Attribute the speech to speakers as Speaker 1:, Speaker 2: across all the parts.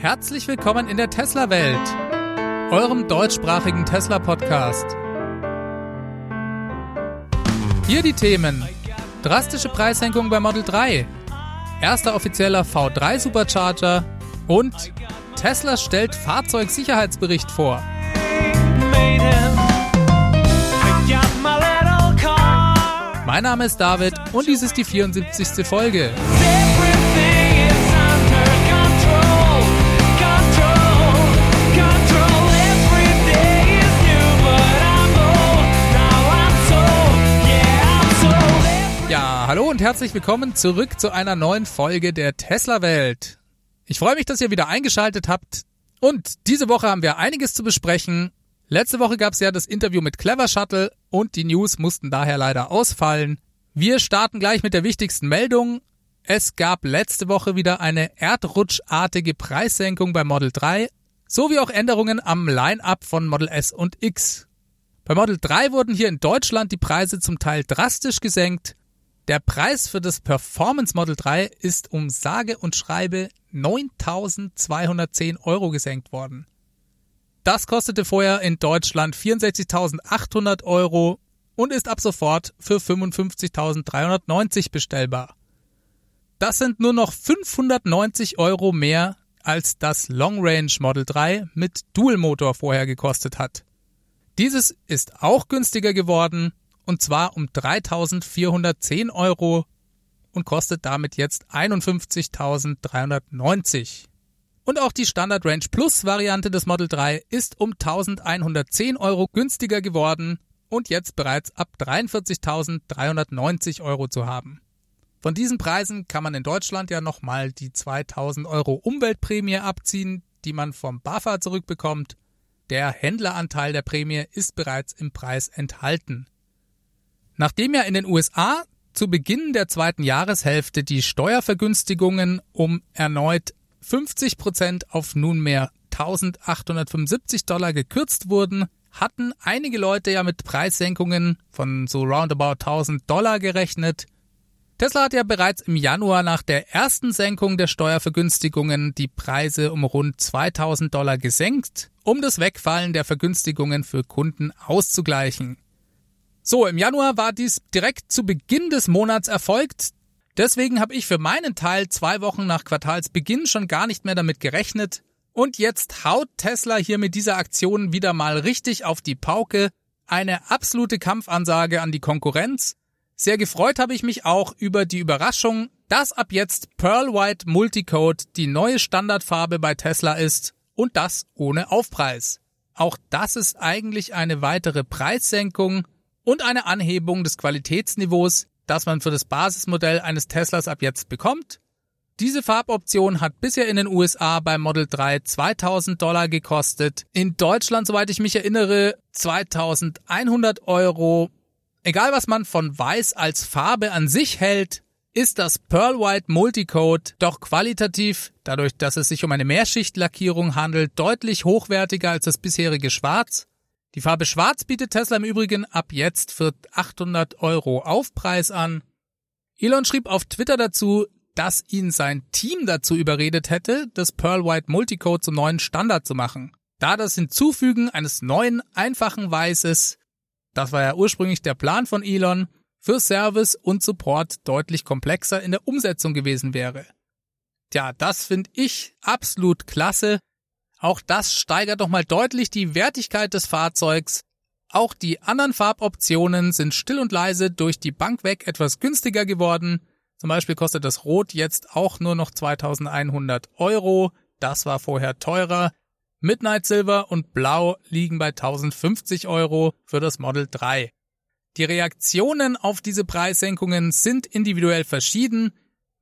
Speaker 1: Herzlich willkommen in der Tesla-Welt, eurem deutschsprachigen Tesla-Podcast. Hier die Themen: drastische Preissenkung bei Model 3, erster offizieller V3 Supercharger und Tesla stellt Fahrzeugsicherheitsbericht vor. Mein Name ist David und dies ist die 74. Folge. Hallo und herzlich willkommen zurück zu einer neuen Folge der Tesla Welt. Ich freue mich, dass ihr wieder eingeschaltet habt. Und diese Woche haben wir einiges zu besprechen. Letzte Woche gab es ja das Interview mit Clever Shuttle und die News mussten daher leider ausfallen. Wir starten gleich mit der wichtigsten Meldung. Es gab letzte Woche wieder eine erdrutschartige Preissenkung bei Model 3 sowie auch Änderungen am Line-up von Model S und X. Bei Model 3 wurden hier in Deutschland die Preise zum Teil drastisch gesenkt. Der Preis für das Performance Model 3 ist um sage und schreibe 9.210 Euro gesenkt worden. Das kostete vorher in Deutschland 64.800 Euro und ist ab sofort für 55.390 bestellbar. Das sind nur noch 590 Euro mehr, als das Long Range Model 3 mit Dual-Motor vorher gekostet hat. Dieses ist auch günstiger geworden und zwar um 3.410 Euro und kostet damit jetzt 51.390. Und auch die Standard Range Plus Variante des Model 3 ist um 1.110 Euro günstiger geworden und jetzt bereits ab 43.390 Euro zu haben. Von diesen Preisen kann man in Deutschland ja nochmal die 2000 Euro Umweltprämie abziehen, die man vom BAFA zurückbekommt. Der Händleranteil der Prämie ist bereits im Preis enthalten. Nachdem ja in den USA zu Beginn der zweiten Jahreshälfte die Steuervergünstigungen um erneut 50 Prozent auf nunmehr 1875 Dollar gekürzt wurden, hatten einige Leute ja mit Preissenkungen von so roundabout 1000 Dollar gerechnet. Tesla hat ja bereits im Januar nach der ersten Senkung der Steuervergünstigungen die Preise um rund 2000 Dollar gesenkt, um das Wegfallen der Vergünstigungen für Kunden auszugleichen. So, im Januar war dies direkt zu Beginn des Monats erfolgt. Deswegen habe ich für meinen Teil zwei Wochen nach Quartalsbeginn schon gar nicht mehr damit gerechnet. Und jetzt haut Tesla hier mit dieser Aktion wieder mal richtig auf die Pauke. Eine absolute Kampfansage an die Konkurrenz. Sehr gefreut habe ich mich auch über die Überraschung, dass ab jetzt Pearl White Multicode die neue Standardfarbe bei Tesla ist und das ohne Aufpreis. Auch das ist eigentlich eine weitere Preissenkung und eine Anhebung des Qualitätsniveaus, das man für das Basismodell eines Teslas ab jetzt bekommt. Diese Farboption hat bisher in den USA beim Model 3 2000 Dollar gekostet. In Deutschland, soweit ich mich erinnere, 2100 Euro. Egal was man von Weiß als Farbe an sich hält, ist das Pearl White Multicode doch qualitativ, dadurch, dass es sich um eine Mehrschichtlackierung handelt, deutlich hochwertiger als das bisherige Schwarz die Farbe Schwarz bietet Tesla im Übrigen ab jetzt für 800 Euro Aufpreis an. Elon schrieb auf Twitter dazu, dass ihn sein Team dazu überredet hätte, das Pearl White Multicode zum neuen Standard zu machen. Da das Hinzufügen eines neuen, einfachen Weißes, das war ja ursprünglich der Plan von Elon, für Service und Support deutlich komplexer in der Umsetzung gewesen wäre. Tja, das finde ich absolut klasse, auch das steigert nochmal deutlich die Wertigkeit des Fahrzeugs. Auch die anderen Farboptionen sind still und leise durch die Bank weg etwas günstiger geworden. Zum Beispiel kostet das Rot jetzt auch nur noch 2100 Euro. Das war vorher teurer. Midnight Silver und Blau liegen bei 1050 Euro für das Model 3. Die Reaktionen auf diese Preissenkungen sind individuell verschieden.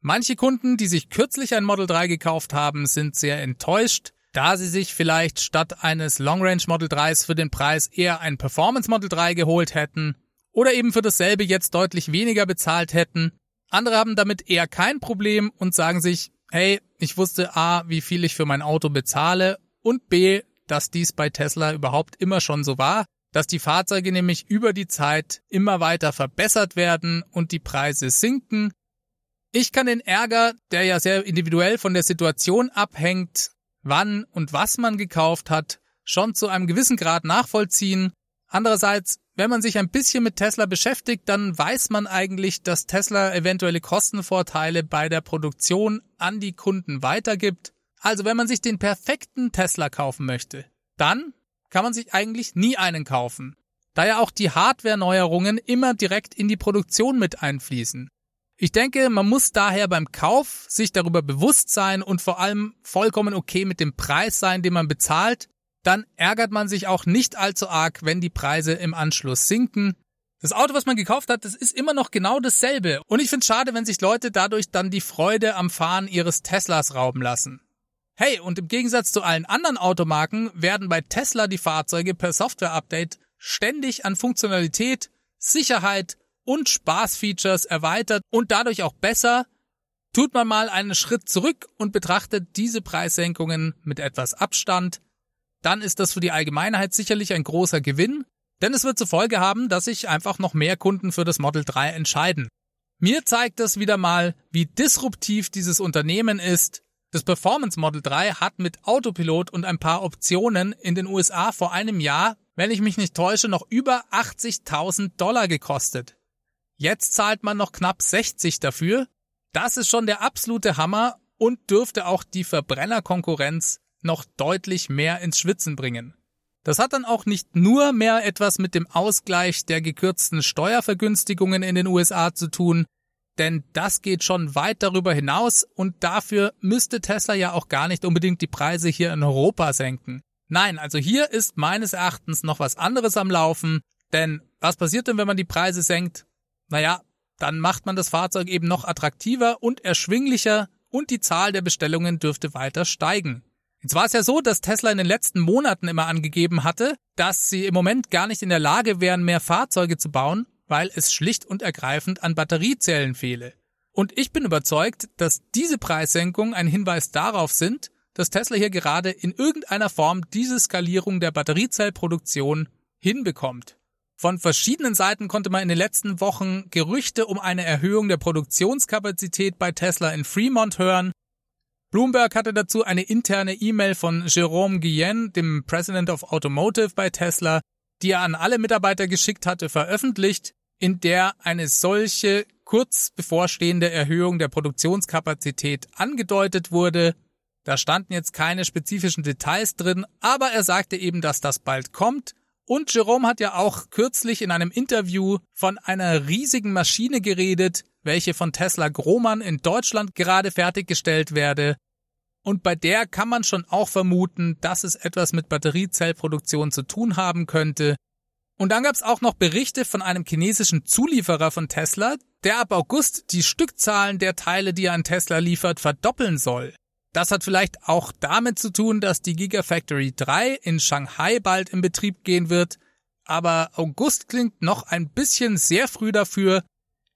Speaker 1: Manche Kunden, die sich kürzlich ein Model 3 gekauft haben, sind sehr enttäuscht da sie sich vielleicht statt eines Long Range Model 3s für den Preis eher ein Performance Model 3 geholt hätten oder eben für dasselbe jetzt deutlich weniger bezahlt hätten. Andere haben damit eher kein Problem und sagen sich, hey, ich wusste A, wie viel ich für mein Auto bezahle und B, dass dies bei Tesla überhaupt immer schon so war, dass die Fahrzeuge nämlich über die Zeit immer weiter verbessert werden und die Preise sinken. Ich kann den Ärger, der ja sehr individuell von der Situation abhängt, wann und was man gekauft hat, schon zu einem gewissen Grad nachvollziehen. Andererseits, wenn man sich ein bisschen mit Tesla beschäftigt, dann weiß man eigentlich, dass Tesla eventuelle Kostenvorteile bei der Produktion an die Kunden weitergibt. Also wenn man sich den perfekten Tesla kaufen möchte, dann kann man sich eigentlich nie einen kaufen, da ja auch die Hardware-Neuerungen immer direkt in die Produktion mit einfließen. Ich denke, man muss daher beim Kauf sich darüber bewusst sein und vor allem vollkommen okay mit dem Preis sein, den man bezahlt. Dann ärgert man sich auch nicht allzu arg, wenn die Preise im Anschluss sinken. Das Auto, was man gekauft hat, das ist immer noch genau dasselbe. Und ich finde es schade, wenn sich Leute dadurch dann die Freude am Fahren ihres Teslas rauben lassen. Hey, und im Gegensatz zu allen anderen Automarken werden bei Tesla die Fahrzeuge per Software-Update ständig an Funktionalität, Sicherheit und Spaßfeatures erweitert und dadurch auch besser, tut man mal einen Schritt zurück und betrachtet diese Preissenkungen mit etwas Abstand, dann ist das für die Allgemeinheit sicherlich ein großer Gewinn, denn es wird zur Folge haben, dass sich einfach noch mehr Kunden für das Model 3 entscheiden. Mir zeigt das wieder mal, wie disruptiv dieses Unternehmen ist. Das Performance Model 3 hat mit Autopilot und ein paar Optionen in den USA vor einem Jahr, wenn ich mich nicht täusche, noch über 80.000 Dollar gekostet. Jetzt zahlt man noch knapp 60 dafür. Das ist schon der absolute Hammer und dürfte auch die Verbrennerkonkurrenz noch deutlich mehr ins Schwitzen bringen. Das hat dann auch nicht nur mehr etwas mit dem Ausgleich der gekürzten Steuervergünstigungen in den USA zu tun, denn das geht schon weit darüber hinaus und dafür müsste Tesla ja auch gar nicht unbedingt die Preise hier in Europa senken. Nein, also hier ist meines Erachtens noch was anderes am Laufen, denn was passiert denn, wenn man die Preise senkt? Naja, dann macht man das Fahrzeug eben noch attraktiver und erschwinglicher und die Zahl der Bestellungen dürfte weiter steigen. Jetzt war es ja so, dass Tesla in den letzten Monaten immer angegeben hatte, dass sie im Moment gar nicht in der Lage wären, mehr Fahrzeuge zu bauen, weil es schlicht und ergreifend an Batteriezellen fehle. Und ich bin überzeugt, dass diese Preissenkungen ein Hinweis darauf sind, dass Tesla hier gerade in irgendeiner Form diese Skalierung der Batteriezellproduktion hinbekommt. Von verschiedenen Seiten konnte man in den letzten Wochen Gerüchte um eine Erhöhung der Produktionskapazität bei Tesla in Fremont hören. Bloomberg hatte dazu eine interne E-Mail von Jerome Guillen, dem President of Automotive bei Tesla, die er an alle Mitarbeiter geschickt hatte, veröffentlicht, in der eine solche kurz bevorstehende Erhöhung der Produktionskapazität angedeutet wurde. Da standen jetzt keine spezifischen Details drin, aber er sagte eben, dass das bald kommt und Jerome hat ja auch kürzlich in einem Interview von einer riesigen Maschine geredet, welche von Tesla Grohmann in Deutschland gerade fertiggestellt werde. Und bei der kann man schon auch vermuten, dass es etwas mit Batteriezellproduktion zu tun haben könnte. Und dann gab es auch noch Berichte von einem chinesischen Zulieferer von Tesla, der ab August die Stückzahlen der Teile, die er an Tesla liefert, verdoppeln soll. Das hat vielleicht auch damit zu tun, dass die Gigafactory 3 in Shanghai bald in Betrieb gehen wird, aber August klingt noch ein bisschen sehr früh dafür.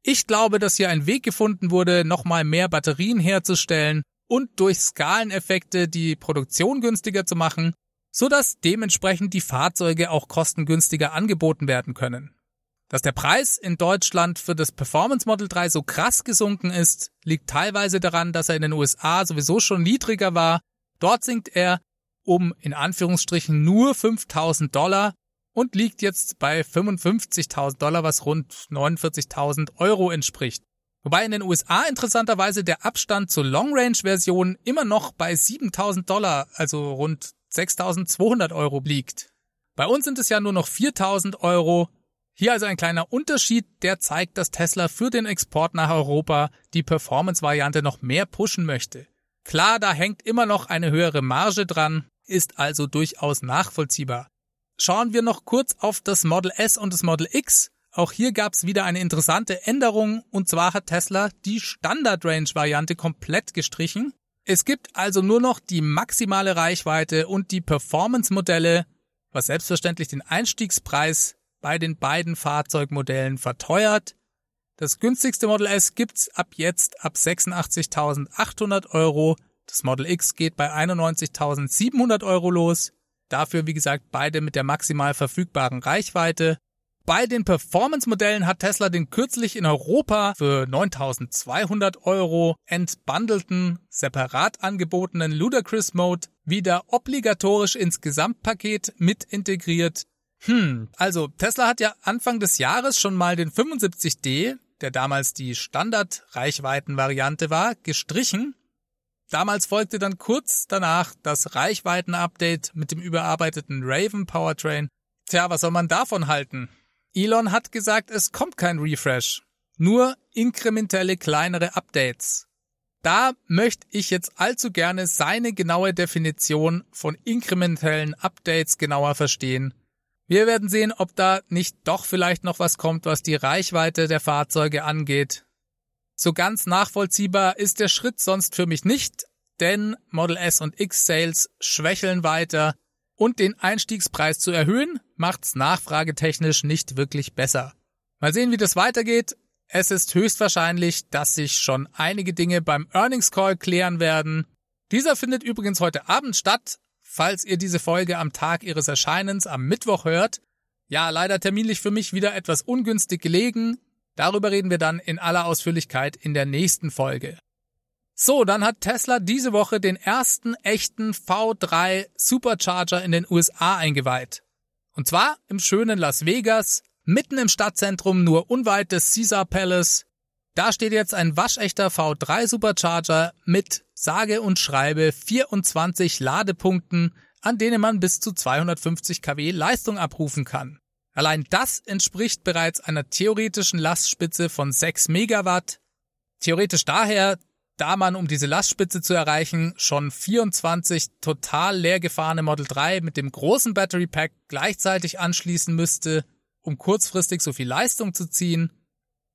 Speaker 1: Ich glaube, dass hier ein Weg gefunden wurde, nochmal mehr Batterien herzustellen und durch Skaleneffekte die Produktion günstiger zu machen, so dass dementsprechend die Fahrzeuge auch kostengünstiger angeboten werden können. Dass der Preis in Deutschland für das Performance Model 3 so krass gesunken ist, liegt teilweise daran, dass er in den USA sowieso schon niedriger war. Dort sinkt er um in Anführungsstrichen nur 5000 Dollar und liegt jetzt bei 55.000 Dollar, was rund 49.000 Euro entspricht. Wobei in den USA interessanterweise der Abstand zur Long Range Version immer noch bei 7.000 Dollar, also rund 6.200 Euro liegt. Bei uns sind es ja nur noch 4.000 Euro, hier also ein kleiner Unterschied, der zeigt, dass Tesla für den Export nach Europa die Performance-Variante noch mehr pushen möchte. Klar, da hängt immer noch eine höhere Marge dran, ist also durchaus nachvollziehbar. Schauen wir noch kurz auf das Model S und das Model X. Auch hier gab es wieder eine interessante Änderung, und zwar hat Tesla die Standard-Range-Variante komplett gestrichen. Es gibt also nur noch die maximale Reichweite und die Performance-Modelle, was selbstverständlich den Einstiegspreis bei den beiden Fahrzeugmodellen verteuert. Das günstigste Model S gibt's ab jetzt ab 86.800 Euro. Das Model X geht bei 91.700 Euro los. Dafür, wie gesagt, beide mit der maximal verfügbaren Reichweite. Bei den Performance-Modellen hat Tesla den kürzlich in Europa für 9200 Euro entbandelten, separat angebotenen Ludacris Mode wieder obligatorisch ins Gesamtpaket mit integriert. Hm, also Tesla hat ja Anfang des Jahres schon mal den 75D, der damals die Standard-Reichweiten-Variante war, gestrichen. Damals folgte dann kurz danach das Reichweiten-Update mit dem überarbeiteten Raven Powertrain. Tja, was soll man davon halten? Elon hat gesagt, es kommt kein Refresh, nur inkrementelle kleinere Updates. Da möchte ich jetzt allzu gerne seine genaue Definition von inkrementellen Updates genauer verstehen. Wir werden sehen, ob da nicht doch vielleicht noch was kommt, was die Reichweite der Fahrzeuge angeht. So ganz nachvollziehbar ist der Schritt sonst für mich nicht, denn Model S und X Sales schwächeln weiter und den Einstiegspreis zu erhöhen, macht's nachfragetechnisch nicht wirklich besser. Mal sehen, wie das weitergeht. Es ist höchstwahrscheinlich, dass sich schon einige Dinge beim Earnings Call klären werden. Dieser findet übrigens heute Abend statt, falls ihr diese Folge am Tag ihres Erscheinens am Mittwoch hört. Ja, leider terminlich für mich wieder etwas ungünstig gelegen. Darüber reden wir dann in aller Ausführlichkeit in der nächsten Folge. So, dann hat Tesla diese Woche den ersten echten V3 Supercharger in den USA eingeweiht. Und zwar im schönen Las Vegas, mitten im Stadtzentrum, nur unweit des Caesar Palace. Da steht jetzt ein waschechter V3 Supercharger mit sage und schreibe 24 Ladepunkten, an denen man bis zu 250 kW Leistung abrufen kann. Allein das entspricht bereits einer theoretischen Lastspitze von 6 Megawatt. Theoretisch daher, da man, um diese Lastspitze zu erreichen, schon 24 total leer gefahrene Model 3 mit dem großen Battery Pack gleichzeitig anschließen müsste, um kurzfristig so viel Leistung zu ziehen.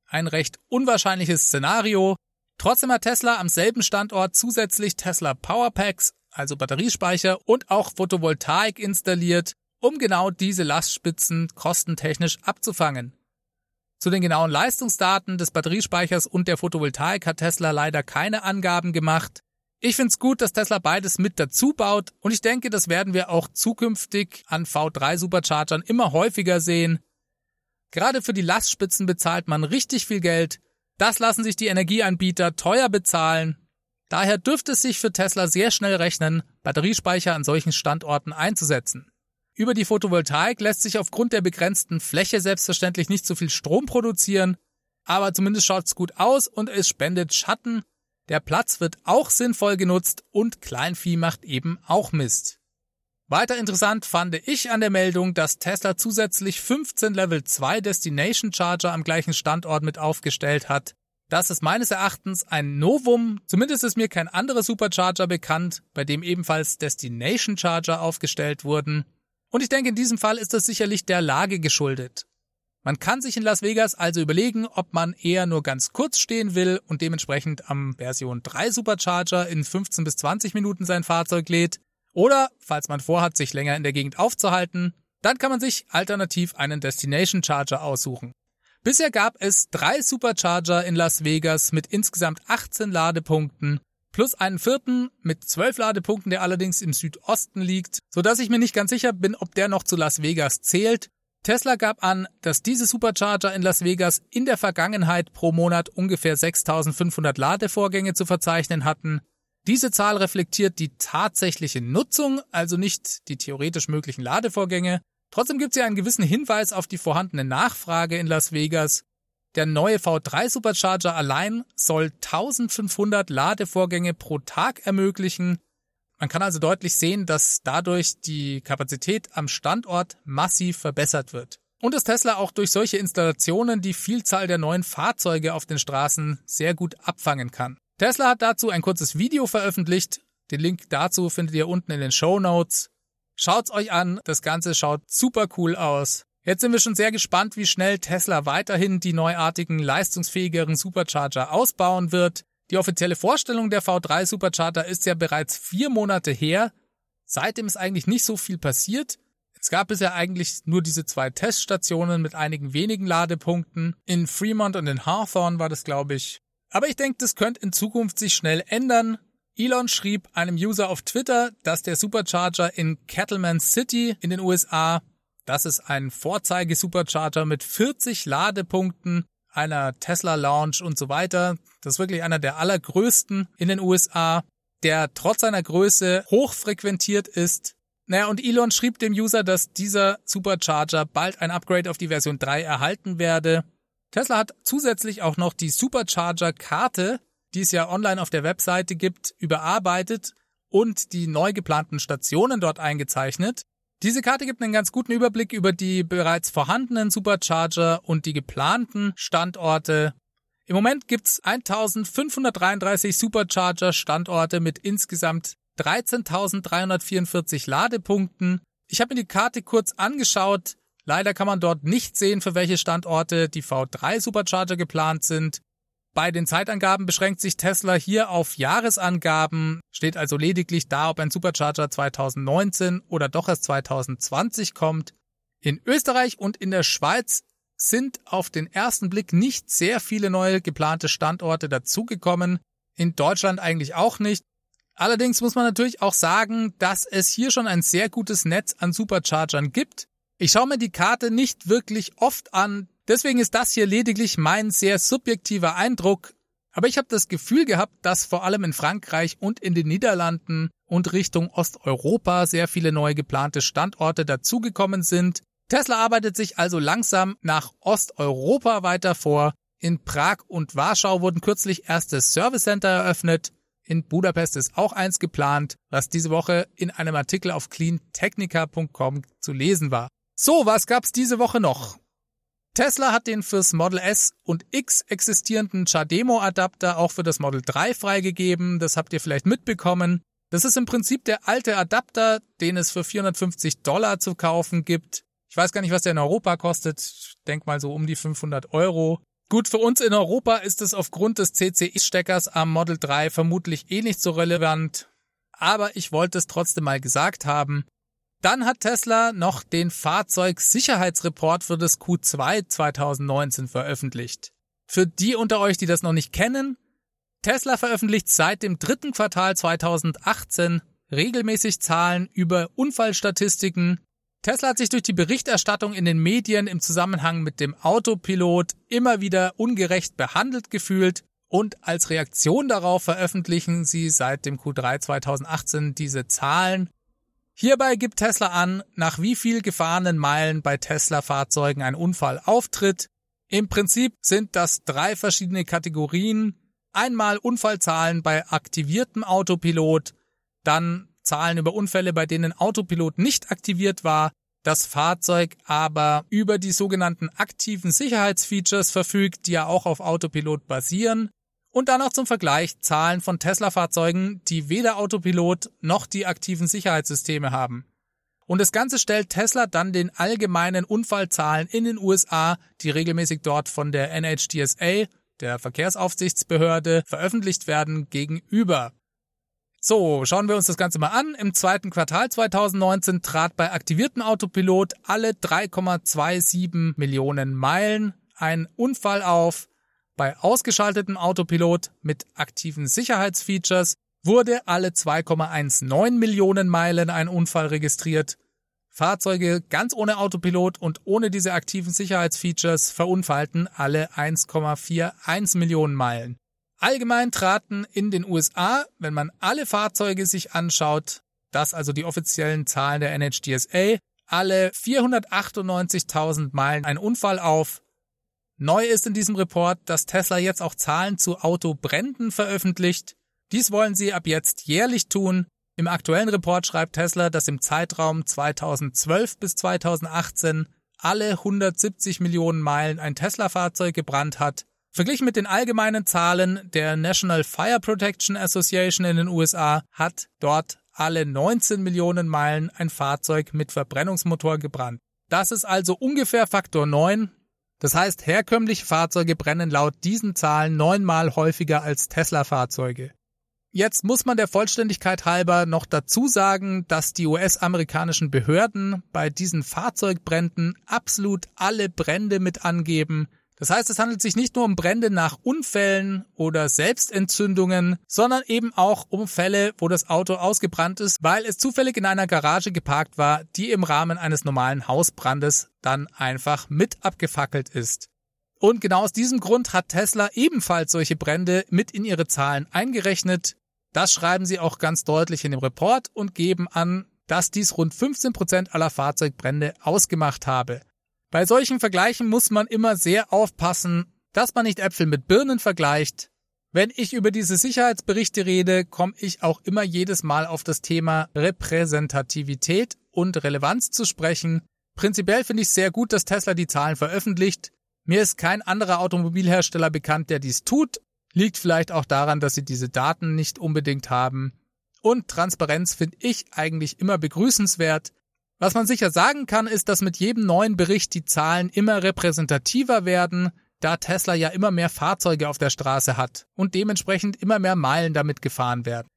Speaker 1: Ein recht unwahrscheinliches Szenario. Trotzdem hat Tesla am selben Standort zusätzlich Tesla Powerpacks, also Batteriespeicher und auch Photovoltaik installiert, um genau diese Lastspitzen kostentechnisch abzufangen. Zu den genauen Leistungsdaten des Batteriespeichers und der Photovoltaik hat Tesla leider keine Angaben gemacht. Ich finde es gut, dass Tesla beides mit dazu baut und ich denke, das werden wir auch zukünftig an V3 Superchargern immer häufiger sehen. Gerade für die Lastspitzen bezahlt man richtig viel Geld. Das lassen sich die Energieanbieter teuer bezahlen. Daher dürfte es sich für Tesla sehr schnell rechnen, Batteriespeicher an solchen Standorten einzusetzen. Über die Photovoltaik lässt sich aufgrund der begrenzten Fläche selbstverständlich nicht so viel Strom produzieren, aber zumindest schaut's gut aus und es spendet Schatten. Der Platz wird auch sinnvoll genutzt und Kleinvieh macht eben auch Mist. Weiter interessant fand ich an der Meldung, dass Tesla zusätzlich 15 Level 2 Destination Charger am gleichen Standort mit aufgestellt hat. Das ist meines Erachtens ein Novum. Zumindest ist mir kein anderer Supercharger bekannt, bei dem ebenfalls Destination Charger aufgestellt wurden. Und ich denke, in diesem Fall ist das sicherlich der Lage geschuldet. Man kann sich in Las Vegas also überlegen, ob man eher nur ganz kurz stehen will und dementsprechend am Version 3 Supercharger in 15 bis 20 Minuten sein Fahrzeug lädt. Oder, falls man vorhat, sich länger in der Gegend aufzuhalten, dann kann man sich alternativ einen Destination Charger aussuchen. Bisher gab es drei Supercharger in Las Vegas mit insgesamt 18 Ladepunkten plus einen vierten mit zwölf Ladepunkten, der allerdings im Südosten liegt, so dass ich mir nicht ganz sicher bin, ob der noch zu Las Vegas zählt. Tesla gab an, dass diese Supercharger in Las Vegas in der Vergangenheit pro Monat ungefähr 6500 Ladevorgänge zu verzeichnen hatten. Diese Zahl reflektiert die tatsächliche Nutzung, also nicht die theoretisch möglichen Ladevorgänge. Trotzdem gibt es ja einen gewissen Hinweis auf die vorhandene Nachfrage in Las Vegas. Der neue V3 Supercharger allein soll 1500 Ladevorgänge pro Tag ermöglichen. Man kann also deutlich sehen, dass dadurch die Kapazität am Standort massiv verbessert wird. Und dass Tesla auch durch solche Installationen die Vielzahl der neuen Fahrzeuge auf den Straßen sehr gut abfangen kann. Tesla hat dazu ein kurzes Video veröffentlicht. Den Link dazu findet ihr unten in den Show Notes. Schaut's euch an, das Ganze schaut super cool aus. Jetzt sind wir schon sehr gespannt, wie schnell Tesla weiterhin die neuartigen, leistungsfähigeren Supercharger ausbauen wird. Die offizielle Vorstellung der V3 Supercharger ist ja bereits vier Monate her. Seitdem ist eigentlich nicht so viel passiert. Es gab bisher eigentlich nur diese zwei Teststationen mit einigen wenigen Ladepunkten. In Fremont und in Hawthorne war das, glaube ich. Aber ich denke, das könnte in Zukunft sich schnell ändern. Elon schrieb einem User auf Twitter, dass der Supercharger in Cattleman City in den USA Das ist ein Vorzeige-Supercharger mit 40 Ladepunkten, einer Tesla Lounge und so weiter. Das ist wirklich einer der allergrößten in den USA, der trotz seiner Größe hochfrequentiert ist. Naja, und Elon schrieb dem User, dass dieser Supercharger bald ein Upgrade auf die Version 3 erhalten werde. Tesla hat zusätzlich auch noch die Supercharger-Karte, die es ja online auf der Webseite gibt, überarbeitet und die neu geplanten Stationen dort eingezeichnet. Diese Karte gibt einen ganz guten Überblick über die bereits vorhandenen Supercharger und die geplanten Standorte. Im Moment gibt's 1533 Supercharger-Standorte mit insgesamt 13.344 Ladepunkten. Ich habe mir die Karte kurz angeschaut. Leider kann man dort nicht sehen, für welche Standorte die V3 Supercharger geplant sind. Bei den Zeitangaben beschränkt sich Tesla hier auf Jahresangaben, steht also lediglich da, ob ein Supercharger 2019 oder doch erst 2020 kommt. In Österreich und in der Schweiz sind auf den ersten Blick nicht sehr viele neue geplante Standorte dazugekommen, in Deutschland eigentlich auch nicht. Allerdings muss man natürlich auch sagen, dass es hier schon ein sehr gutes Netz an Superchargern gibt. Ich schaue mir die Karte nicht wirklich oft an, Deswegen ist das hier lediglich mein sehr subjektiver Eindruck, aber ich habe das Gefühl gehabt, dass vor allem in Frankreich und in den Niederlanden und Richtung Osteuropa sehr viele neue geplante Standorte dazugekommen sind. Tesla arbeitet sich also langsam nach Osteuropa weiter vor. In Prag und Warschau wurden kürzlich erste Service Center eröffnet. In Budapest ist auch eins geplant, was diese Woche in einem Artikel auf cleantechnica.com zu lesen war. So, was gab's diese Woche noch? Tesla hat den fürs Model S und X existierenden CHAdeMO-Adapter auch für das Model 3 freigegeben. Das habt ihr vielleicht mitbekommen. Das ist im Prinzip der alte Adapter, den es für 450 Dollar zu kaufen gibt. Ich weiß gar nicht, was der in Europa kostet. Ich denk mal so um die 500 Euro. Gut, für uns in Europa ist es aufgrund des CCI-Steckers am Model 3 vermutlich eh nicht so relevant. Aber ich wollte es trotzdem mal gesagt haben. Dann hat Tesla noch den Fahrzeugsicherheitsreport für das Q2 2019 veröffentlicht. Für die unter euch, die das noch nicht kennen, Tesla veröffentlicht seit dem dritten Quartal 2018 regelmäßig Zahlen über Unfallstatistiken. Tesla hat sich durch die Berichterstattung in den Medien im Zusammenhang mit dem Autopilot immer wieder ungerecht behandelt gefühlt und als Reaktion darauf veröffentlichen sie seit dem Q3 2018 diese Zahlen Hierbei gibt Tesla an, nach wie viel gefahrenen Meilen bei Tesla-Fahrzeugen ein Unfall auftritt. Im Prinzip sind das drei verschiedene Kategorien. Einmal Unfallzahlen bei aktiviertem Autopilot, dann Zahlen über Unfälle, bei denen Autopilot nicht aktiviert war, das Fahrzeug aber über die sogenannten aktiven Sicherheitsfeatures verfügt, die ja auch auf Autopilot basieren und dann noch zum Vergleich Zahlen von Tesla-Fahrzeugen, die weder Autopilot noch die aktiven Sicherheitssysteme haben. Und das Ganze stellt Tesla dann den allgemeinen Unfallzahlen in den USA, die regelmäßig dort von der NHTSA, der Verkehrsaufsichtsbehörde, veröffentlicht werden, gegenüber. So, schauen wir uns das Ganze mal an. Im zweiten Quartal 2019 trat bei aktivierten Autopilot alle 3,27 Millionen Meilen ein Unfall auf, bei ausgeschaltetem Autopilot mit aktiven Sicherheitsfeatures wurde alle 2,19 Millionen Meilen ein Unfall registriert. Fahrzeuge ganz ohne Autopilot und ohne diese aktiven Sicherheitsfeatures verunfallten alle 1,41 Millionen Meilen. Allgemein traten in den USA, wenn man alle Fahrzeuge sich anschaut, das also die offiziellen Zahlen der NHTSA, alle 498.000 Meilen ein Unfall auf, Neu ist in diesem Report, dass Tesla jetzt auch Zahlen zu Autobränden veröffentlicht. Dies wollen sie ab jetzt jährlich tun. Im aktuellen Report schreibt Tesla, dass im Zeitraum 2012 bis 2018 alle 170 Millionen Meilen ein Tesla-Fahrzeug gebrannt hat. Verglichen mit den allgemeinen Zahlen der National Fire Protection Association in den USA hat dort alle 19 Millionen Meilen ein Fahrzeug mit Verbrennungsmotor gebrannt. Das ist also ungefähr Faktor 9 das heißt, herkömmliche Fahrzeuge brennen laut diesen Zahlen neunmal häufiger als Tesla-Fahrzeuge. Jetzt muss man der Vollständigkeit halber noch dazu sagen, dass die US-amerikanischen Behörden bei diesen Fahrzeugbränden absolut alle Brände mit angeben, Das heißt, es handelt sich nicht nur um Brände nach Unfällen oder Selbstentzündungen, sondern eben auch um Fälle, wo das Auto ausgebrannt ist, weil es zufällig in einer Garage geparkt war, die im Rahmen eines normalen Hausbrandes dann einfach mit abgefackelt ist. Und genau aus diesem Grund hat Tesla ebenfalls solche Brände mit in ihre Zahlen eingerechnet. Das schreiben sie auch ganz deutlich in dem Report und geben an, dass dies rund 15 Prozent aller Fahrzeugbrände ausgemacht habe. Bei solchen Vergleichen muss man immer sehr aufpassen, dass man nicht Äpfel mit Birnen vergleicht. Wenn ich über diese Sicherheitsberichte rede, komme ich auch immer jedes Mal auf das Thema Repräsentativität und Relevanz zu sprechen. Prinzipiell finde ich sehr gut, dass Tesla die Zahlen veröffentlicht. Mir ist kein anderer Automobilhersteller bekannt, der dies tut. Liegt vielleicht auch daran, dass sie diese Daten nicht unbedingt haben. Und Transparenz finde ich eigentlich immer begrüßenswert. Was man sicher sagen kann, ist, dass mit jedem neuen Bericht die Zahlen immer repräsentativer werden, da Tesla ja immer mehr Fahrzeuge auf der Straße hat und dementsprechend immer mehr Meilen damit gefahren werden.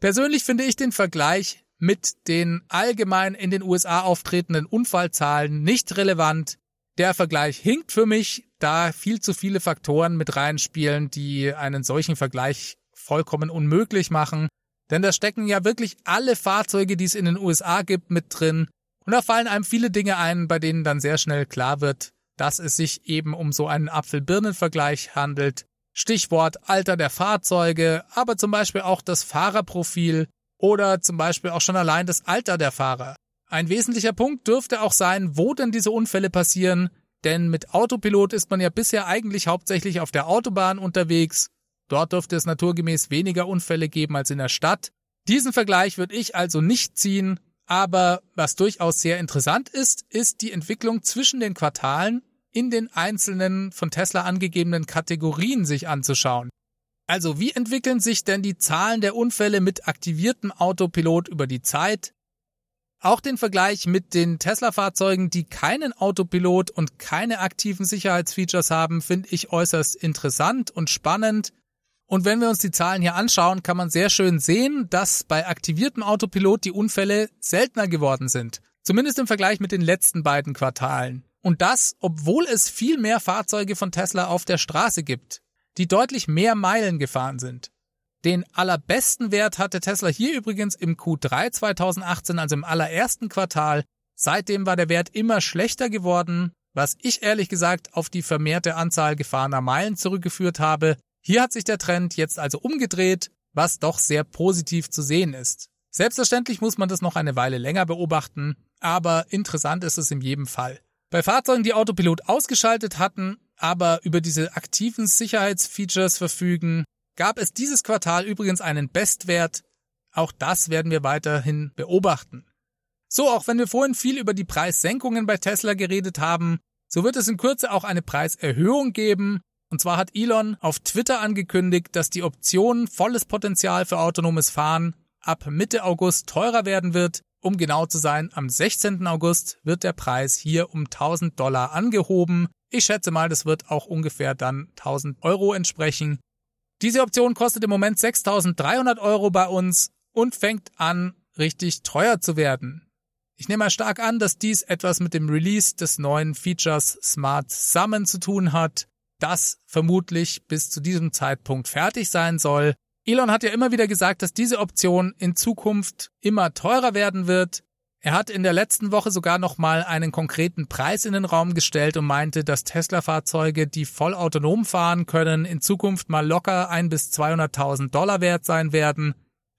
Speaker 1: Persönlich finde ich den Vergleich mit den allgemein in den USA auftretenden Unfallzahlen nicht relevant. Der Vergleich hinkt für mich, da viel zu viele Faktoren mit reinspielen, die einen solchen Vergleich vollkommen unmöglich machen. Denn da stecken ja wirklich alle Fahrzeuge, die es in den USA gibt, mit drin. Und da fallen einem viele Dinge ein, bei denen dann sehr schnell klar wird, dass es sich eben um so einen Apfel-Birnen-Vergleich handelt. Stichwort Alter der Fahrzeuge, aber zum Beispiel auch das Fahrerprofil oder zum Beispiel auch schon allein das Alter der Fahrer. Ein wesentlicher Punkt dürfte auch sein, wo denn diese Unfälle passieren, denn mit Autopilot ist man ja bisher eigentlich hauptsächlich auf der Autobahn unterwegs Dort dürfte es naturgemäß weniger Unfälle geben als in der Stadt. Diesen Vergleich würde ich also nicht ziehen, aber was durchaus sehr interessant ist, ist die Entwicklung zwischen den Quartalen in den einzelnen von Tesla angegebenen Kategorien sich anzuschauen. Also wie entwickeln sich denn die Zahlen der Unfälle mit aktiviertem Autopilot über die Zeit? Auch den Vergleich mit den Tesla-Fahrzeugen, die keinen Autopilot und keine aktiven Sicherheitsfeatures haben, finde ich äußerst interessant und spannend. Und wenn wir uns die Zahlen hier anschauen, kann man sehr schön sehen, dass bei aktiviertem Autopilot die Unfälle seltener geworden sind. Zumindest im Vergleich mit den letzten beiden Quartalen. Und das, obwohl es viel mehr Fahrzeuge von Tesla auf der Straße gibt, die deutlich mehr Meilen gefahren sind. Den allerbesten Wert hatte Tesla hier übrigens im Q3 2018, also im allerersten Quartal. Seitdem war der Wert immer schlechter geworden, was ich ehrlich gesagt auf die vermehrte Anzahl gefahrener Meilen zurückgeführt habe. Hier hat sich der Trend jetzt also umgedreht, was doch sehr positiv zu sehen ist. Selbstverständlich muss man das noch eine Weile länger beobachten, aber interessant ist es in jedem Fall. Bei Fahrzeugen, die Autopilot ausgeschaltet hatten, aber über diese aktiven Sicherheitsfeatures verfügen, gab es dieses Quartal übrigens einen Bestwert. Auch das werden wir weiterhin beobachten. So, auch wenn wir vorhin viel über die Preissenkungen bei Tesla geredet haben, so wird es in Kürze auch eine Preiserhöhung geben und zwar hat Elon auf Twitter angekündigt, dass die Option volles Potenzial für autonomes Fahren ab Mitte August teurer werden wird. Um genau zu sein, am 16. August wird der Preis hier um 1000 Dollar angehoben. Ich schätze mal, das wird auch ungefähr dann 1000 Euro entsprechen. Diese Option kostet im Moment 6300 Euro bei uns und fängt an, richtig teuer zu werden. Ich nehme mal stark an, dass dies etwas mit dem Release des neuen Features Smart Summon zu tun hat das vermutlich bis zu diesem Zeitpunkt fertig sein soll. Elon hat ja immer wieder gesagt, dass diese Option in Zukunft immer teurer werden wird. Er hat in der letzten Woche sogar nochmal einen konkreten Preis in den Raum gestellt und meinte, dass Tesla-Fahrzeuge, die voll autonom fahren können, in Zukunft mal locker ein bis 200.000 Dollar wert sein werden.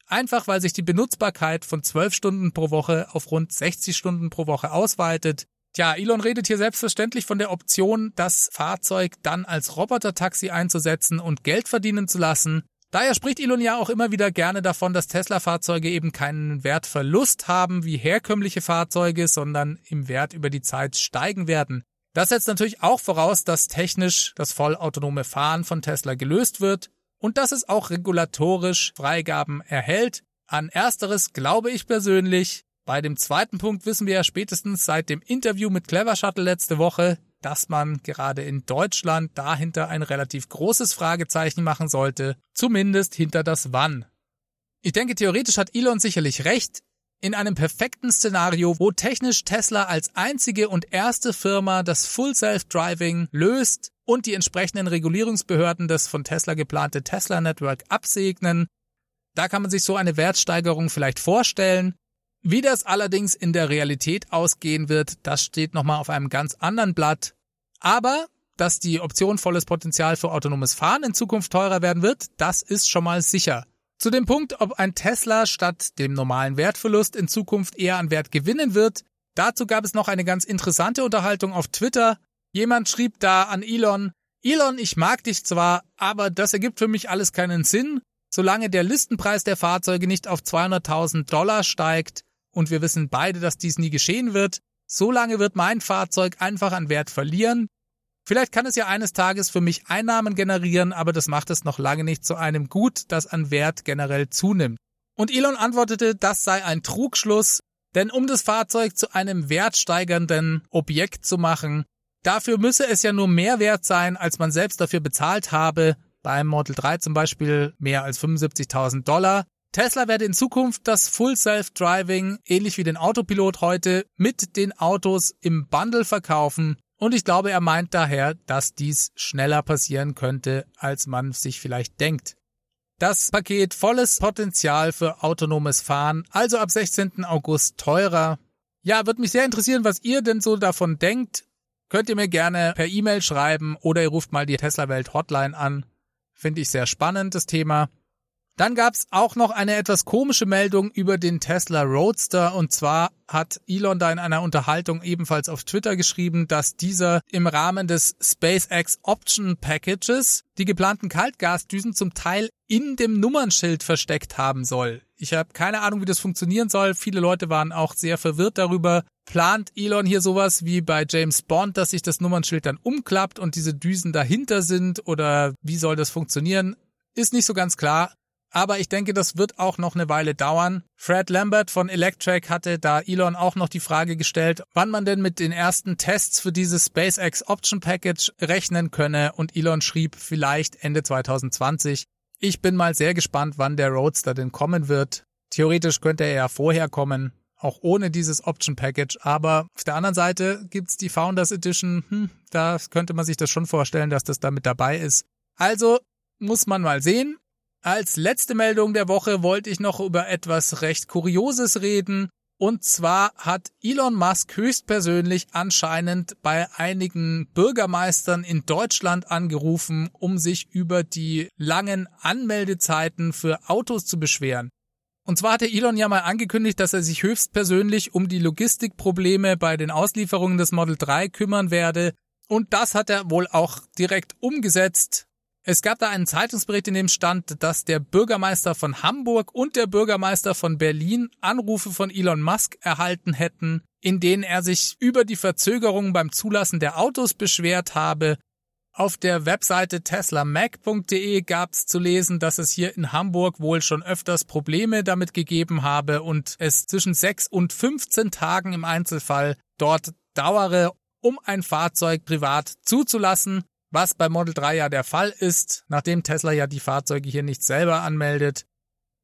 Speaker 1: Einfach weil sich die Benutzbarkeit von 12 Stunden pro Woche auf rund 60 Stunden pro Woche ausweitet. Tja, Elon redet hier selbstverständlich von der Option, das Fahrzeug dann als Robotertaxi einzusetzen und Geld verdienen zu lassen. Daher spricht Elon ja auch immer wieder gerne davon, dass Tesla-Fahrzeuge eben keinen Wertverlust haben wie herkömmliche Fahrzeuge, sondern im Wert über die Zeit steigen werden. Das setzt natürlich auch voraus, dass technisch das vollautonome Fahren von Tesla gelöst wird und dass es auch regulatorisch Freigaben erhält. An ersteres glaube ich persönlich, bei dem zweiten Punkt wissen wir ja spätestens seit dem Interview mit Clever Shuttle letzte Woche, dass man gerade in Deutschland dahinter ein relativ großes Fragezeichen machen sollte, zumindest hinter das Wann. Ich denke, theoretisch hat Elon sicherlich recht. In einem perfekten Szenario, wo technisch Tesla als einzige und erste Firma das Full Self-Driving löst, und die entsprechenden Regulierungsbehörden das von Tesla geplante Tesla Network absegnen. Da kann man sich so eine Wertsteigerung vielleicht vorstellen. Wie das allerdings in der Realität ausgehen wird, das steht nochmal auf einem ganz anderen Blatt. Aber dass die Option volles Potenzial für autonomes Fahren in Zukunft teurer werden wird, das ist schon mal sicher. Zu dem Punkt, ob ein Tesla statt dem normalen Wertverlust in Zukunft eher an Wert gewinnen wird, dazu gab es noch eine ganz interessante Unterhaltung auf Twitter. Jemand schrieb da an Elon, Elon, ich mag dich zwar, aber das ergibt für mich alles keinen Sinn, solange der Listenpreis der Fahrzeuge nicht auf 200.000 Dollar steigt, und wir wissen beide, dass dies nie geschehen wird, solange wird mein Fahrzeug einfach an Wert verlieren. Vielleicht kann es ja eines Tages für mich Einnahmen generieren, aber das macht es noch lange nicht zu einem Gut, das an Wert generell zunimmt. Und Elon antwortete, das sei ein Trugschluss, denn um das Fahrzeug zu einem wertsteigernden Objekt zu machen, dafür müsse es ja nur mehr wert sein, als man selbst dafür bezahlt habe, beim Model 3 zum Beispiel mehr als 75.000 Dollar. Tesla werde in Zukunft das Full Self-Driving, ähnlich wie den Autopilot heute, mit den Autos im Bundle verkaufen. Und ich glaube, er meint daher, dass dies schneller passieren könnte, als man sich vielleicht denkt. Das Paket volles Potenzial für autonomes Fahren, also ab 16. August teurer. Ja, wird mich sehr interessieren, was ihr denn so davon denkt. Könnt ihr mir gerne per E-Mail schreiben oder ihr ruft mal die Tesla Welt Hotline an. Finde ich sehr spannend, das Thema. Dann gab's auch noch eine etwas komische Meldung über den Tesla Roadster und zwar hat Elon da in einer Unterhaltung ebenfalls auf Twitter geschrieben, dass dieser im Rahmen des SpaceX Option Packages die geplanten Kaltgasdüsen zum Teil in dem Nummernschild versteckt haben soll. Ich habe keine Ahnung, wie das funktionieren soll. Viele Leute waren auch sehr verwirrt darüber. Plant Elon hier sowas wie bei James Bond, dass sich das Nummernschild dann umklappt und diese Düsen dahinter sind oder wie soll das funktionieren? Ist nicht so ganz klar. Aber ich denke, das wird auch noch eine Weile dauern. Fred Lambert von Electrek hatte da Elon auch noch die Frage gestellt, wann man denn mit den ersten Tests für dieses SpaceX Option Package rechnen könne und Elon schrieb vielleicht Ende 2020. Ich bin mal sehr gespannt, wann der Roadster denn kommen wird. Theoretisch könnte er ja vorher kommen, auch ohne dieses Option Package, aber auf der anderen Seite gibt's die Founders Edition, hm, da könnte man sich das schon vorstellen, dass das da mit dabei ist. Also muss man mal sehen. Als letzte Meldung der Woche wollte ich noch über etwas recht Kurioses reden. Und zwar hat Elon Musk höchstpersönlich anscheinend bei einigen Bürgermeistern in Deutschland angerufen, um sich über die langen Anmeldezeiten für Autos zu beschweren. Und zwar hatte Elon ja mal angekündigt, dass er sich höchstpersönlich um die Logistikprobleme bei den Auslieferungen des Model 3 kümmern werde. Und das hat er wohl auch direkt umgesetzt. Es gab da einen Zeitungsbericht, in dem stand, dass der Bürgermeister von Hamburg und der Bürgermeister von Berlin Anrufe von Elon Musk erhalten hätten, in denen er sich über die Verzögerungen beim Zulassen der Autos beschwert habe. Auf der Webseite teslamac.de gab es zu lesen, dass es hier in Hamburg wohl schon öfters Probleme damit gegeben habe und es zwischen 6 und 15 Tagen im Einzelfall dort dauere, um ein Fahrzeug privat zuzulassen was bei Model 3 ja der Fall ist, nachdem Tesla ja die Fahrzeuge hier nicht selber anmeldet.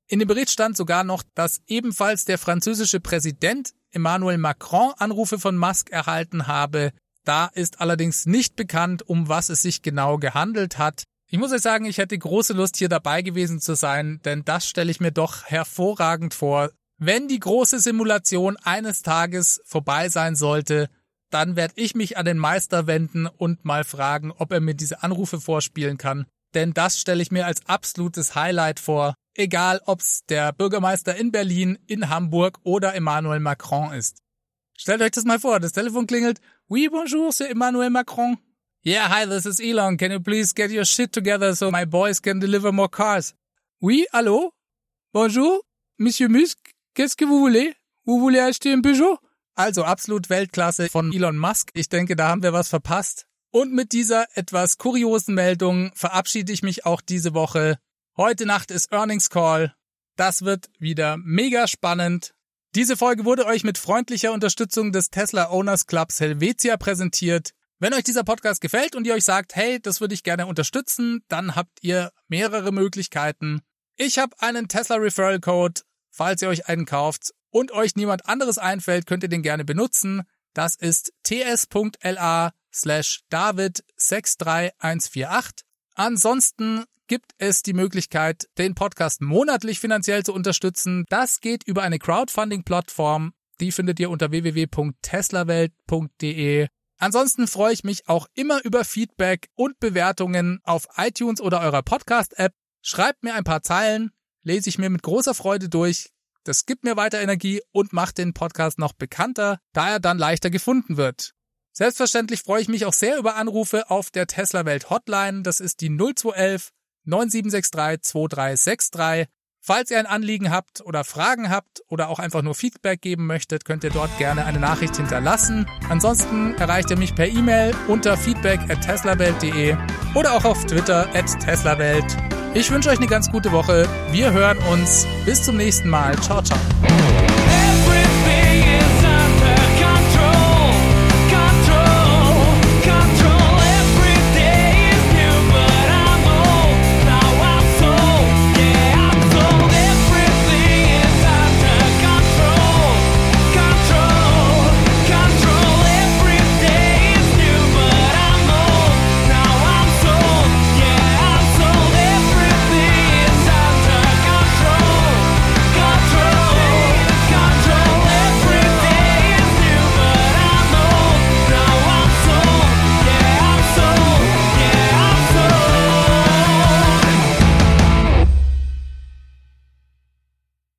Speaker 1: In dem Bericht stand sogar noch, dass ebenfalls der französische Präsident Emmanuel Macron Anrufe von Musk erhalten habe. Da ist allerdings nicht bekannt, um was es sich genau gehandelt hat. Ich muss euch sagen, ich hätte große Lust hier dabei gewesen zu sein, denn das stelle ich mir doch hervorragend vor. Wenn die große Simulation eines Tages vorbei sein sollte, dann werde ich mich an den Meister wenden und mal fragen, ob er mir diese Anrufe vorspielen kann. Denn das stelle ich mir als absolutes Highlight vor, egal ob's der Bürgermeister in Berlin, in Hamburg oder Emmanuel Macron ist. Stellt euch das mal vor, das Telefon klingelt. Oui, bonjour, c'est Emmanuel Macron. Yeah, hi, this is Elon. Can you please get your shit together so my boys can deliver more cars? Oui, allô? Bonjour, Monsieur Musk, qu'est-ce que vous voulez? Vous voulez acheter un Peugeot? Also absolut Weltklasse von Elon Musk. Ich denke, da haben wir was verpasst. Und mit dieser etwas kuriosen Meldung verabschiede ich mich auch diese Woche. Heute Nacht ist Earnings Call. Das wird wieder mega spannend. Diese Folge wurde euch mit freundlicher Unterstützung des Tesla Owners Clubs Helvetia präsentiert. Wenn euch dieser Podcast gefällt und ihr euch sagt, hey, das würde ich gerne unterstützen, dann habt ihr mehrere Möglichkeiten. Ich habe einen Tesla Referral Code, falls ihr euch einen kauft und euch niemand anderes einfällt, könnt ihr den gerne benutzen. Das ist ts.la slash david63148. Ansonsten gibt es die Möglichkeit, den Podcast monatlich finanziell zu unterstützen. Das geht über eine Crowdfunding-Plattform. Die findet ihr unter www.teslawelt.de. Ansonsten freue ich mich auch immer über Feedback und Bewertungen auf iTunes oder eurer Podcast-App. Schreibt mir ein paar Zeilen, lese ich mir mit großer Freude durch. Das gibt mir weiter Energie und macht den Podcast noch bekannter, da er dann leichter gefunden wird. Selbstverständlich freue ich mich auch sehr über Anrufe auf der Tesla Welt Hotline. Das ist die 0211 9763 2363. Falls ihr ein Anliegen habt oder Fragen habt oder auch einfach nur Feedback geben möchtet, könnt ihr dort gerne eine Nachricht hinterlassen. Ansonsten erreicht ihr mich per E-Mail unter feedback at teslawelt.de oder auch auf Twitter at teslawelt. Ich wünsche euch eine ganz gute Woche. Wir hören uns. Bis zum nächsten Mal. Ciao, ciao.